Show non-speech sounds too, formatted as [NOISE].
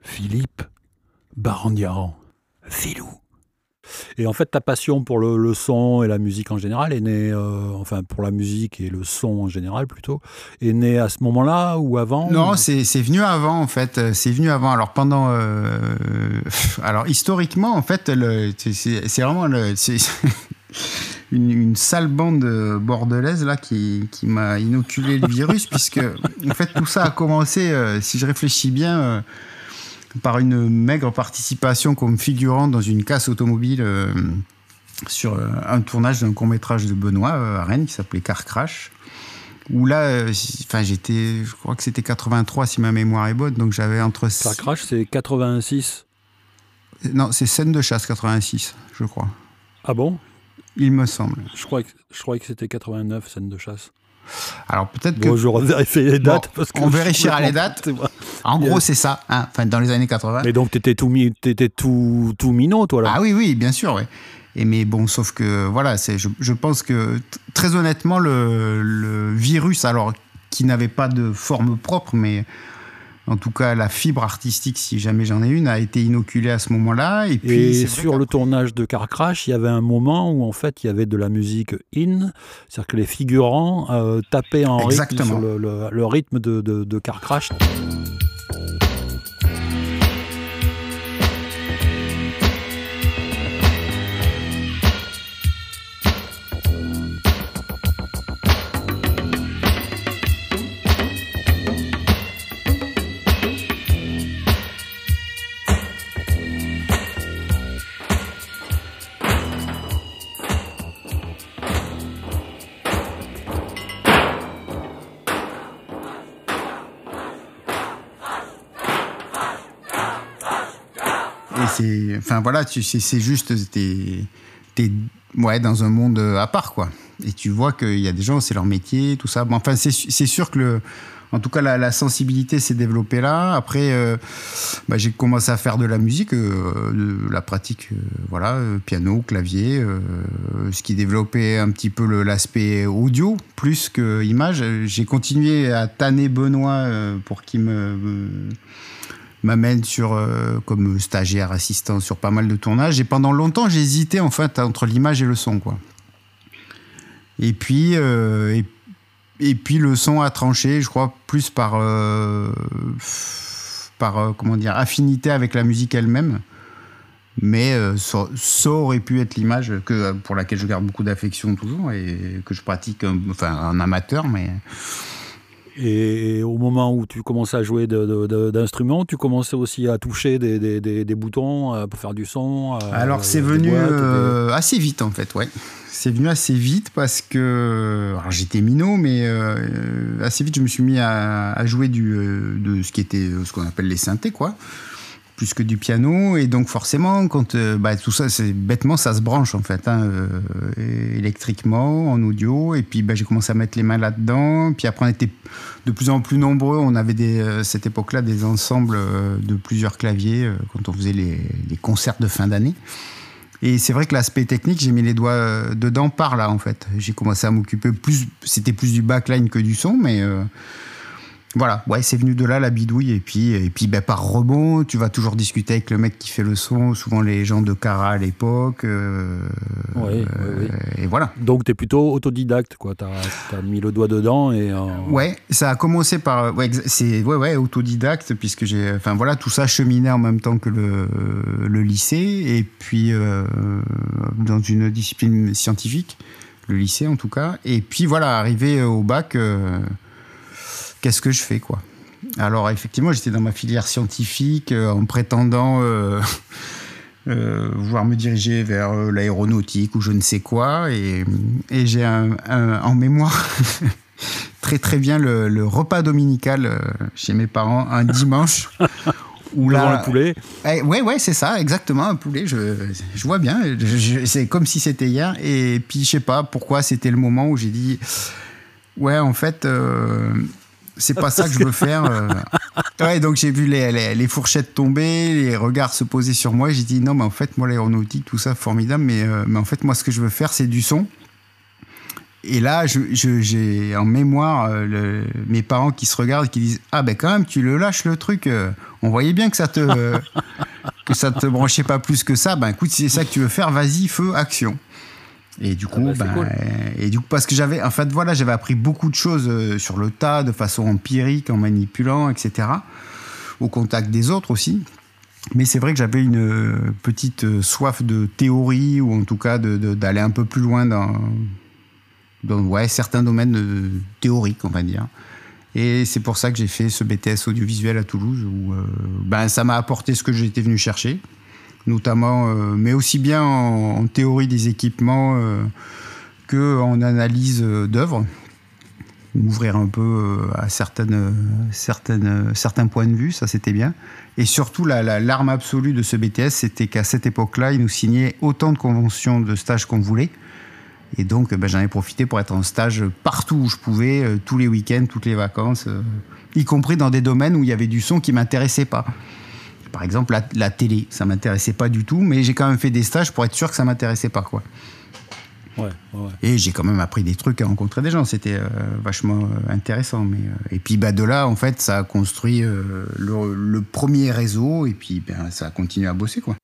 Philippe Barandiaran. Philou. Et en fait, ta passion pour le, son et la musique en général est née, euh, enfin pour la musique et le son en général plutôt, est née à ce moment-là ou avant Non, c'est venu avant en fait. C'est venu avant. Alors pendant, euh, [LAUGHS] alors historiquement en fait, c'est vraiment le, [LAUGHS] une, une, sale bande bordelaise là qui, qui m'a inoculé le virus puisque en fait tout ça a commencé, euh, si je réfléchis bien par une maigre participation comme figurant dans une casse automobile euh, sur euh, un tournage d'un court métrage de Benoît euh, à Rennes qui s'appelait Car Crash. Où là, enfin j'étais, je crois que c'était 83 si ma mémoire est bonne, donc j'avais entre. Car Crash, c'est 86. Non, c'est scène de chasse 86, je crois. Ah bon? Il me semble. Je crois que, je crois que c'était 89, scène de chasse. Alors peut-être que. je vérifie les dates. parce que on vérifiera les dates. En gros, c'est ça. Hein, enfin, dans les années 80. Mais donc, tu étais tout, étais tout, tout minot, toi, là Ah oui, oui, bien sûr. Ouais. Et mais bon, sauf que, voilà, je, je pense que, très honnêtement, le, le virus, alors, qui n'avait pas de forme propre, mais en tout cas, la fibre artistique, si jamais j'en ai une, a été inoculée à ce moment-là. Et, puis, sur le tournage de Car Crash, il y avait un moment où en fait il y avait de la musique in, c'est-à-dire que les figurants euh, tapaient en rythme sur le, rythme de, de, de Car Crash. Enfin voilà, c'est juste, t'es, es, ouais, dans un monde à part, quoi. Et tu vois qu'il y a des gens, c'est leur métier, tout ça. Bon, enfin, c'est sûr que en tout cas, la, sensibilité s'est développée là. Après, euh, bah, j'ai commencé à faire de la musique, euh, de la pratique, euh, voilà, piano, clavier, ce qui développait un petit peu l'aspect audio plus que image. J'ai continué à tanner Benoît pour qu'il me m'amène sur euh, comme stagiaire assistant sur pas mal de tournages. Et pendant longtemps j'ai hésité en fait entre l'image et le son quoi. Et puis euh, et, puis le son a tranché je crois plus par euh, par comment dire affinité avec la musique elle-même. Mais ça, aurait pu être l'image que pour laquelle je garde beaucoup d'affection toujours et que je pratique enfin un amateur mais et au moment où tu commençais à jouer d'instruments, tu commençais aussi à toucher des, boutons euh, pour faire du son. Euh, alors c'est venu euh, assez vite en fait, ouais. C'est venu assez vite parce que j'étais minot, mais assez vite je me suis mis à, jouer du, de ce qui était ce qu'on appelle les synthés, quoi plus que du piano et donc forcément quand euh, bah, tout ça c'est bêtement ça se branche en fait hein, euh, électriquement en audio et puis bah, j'ai commencé à mettre les mains là dedans puis après on était de plus en plus nombreux on avait euh, cette époque là des ensembles de plusieurs claviers quand on faisait les, les concerts de fin d'année. Et c'est vrai que l'aspect technique j'ai mis les doigts dedans par là en fait. J'ai commencé à m'occuper plus c'était plus du backline que du son mais voilà, ouais, c'est venu de là la bidouille et puis et puis ben, par rebond, tu vas toujours discuter avec le mec qui fait le son, souvent les gens de Cara à l'époque. Euh, oui, Et voilà. Donc tu es plutôt autodidacte quoi, tu as, mis le doigt dedans et euh, Ouais, ça a commencé par ouais, c'est ouais ouais, autodidacte puisque j'ai enfin voilà, tout ça cheminait en même temps que le, le lycée et puis euh, dans une discipline scientifique, le lycée en tout cas et puis voilà, arrivé au bac qu'est-ce que je fais quoi Alors effectivement, j'étais dans ma filière scientifique euh, en prétendant euh, [LAUGHS] euh, vouloir me diriger vers l'aéronautique ou je ne sais quoi, et, j'ai en mémoire [LAUGHS] très très bien le, repas dominical chez mes parents un dimanche. [LAUGHS] Où là, le poulet eh, Ouais, ouais, c'est ça, exactement, un poulet. Je, je vois bien. c'est comme si c'était hier. Et puis, je sais pas pourquoi c'était le moment où j'ai dit Ouais, en fait, c'est pas ça que je veux faire. Euh. Ouais, donc j'ai vu les, les, fourchettes tomber, les regards se poser sur moi. J'ai dit non, mais en fait, moi, l'aéronautique, tout ça, formidable. Mais, euh, mais en fait, moi, ce que je veux faire, c'est du son. et là, j'ai en mémoire euh, mes parents qui se regardent et qui disent Ah, ben quand même, tu le lâches le truc. On voyait bien que ça te, [LAUGHS] que ça te branchait pas plus que ça. Ben écoute, si c'est ça que tu veux faire, vas-y, feu, action. Et du ah coup, bah, ben, et du coup, parce que j'avais, en fait, voilà, j'avais appris beaucoup de choses euh, sur le tas, de façon empirique, en manipulant, etc. Au contact des autres aussi. Mais c'est vrai que j'avais une petite soif de théorie, ou en tout cas d'aller un peu plus loin dans, dans ouais, certains domaines théoriques, on va dire. Et c'est pour ça que j'ai fait ce BTS audiovisuel à Toulouse, où euh, ben, ça m'a apporté ce que j'étais venu chercher, notamment, euh, mais aussi bien en, théorie des équipements euh, qu'en analyse d'œuvres, m'ouvrir un peu à certaines, certaines, certains points de vue, ça c'était bien. Et surtout, la, l'arme absolue de ce BTS, c'était qu'à cette époque-là, il nous signait autant de conventions de stage qu'on voulait. Et donc, ben, j'en ai profité pour être en stage partout où je pouvais, euh, tous les week-ends, toutes les vacances, euh, y compris dans des domaines où il y avait du son qui m'intéressait pas. Par exemple, la, télé, ça m'intéressait pas du tout, mais j'ai quand même fait des stages pour être sûr que ça m'intéressait pas, quoi. Ouais, ouais. Et j'ai quand même appris des trucs à rencontrer des gens. C'était euh, vachement intéressant. Mais, et puis bah, de là, en fait, ça a construit le, le, premier réseau et puis ben, ça a continué à bosser. Quoi.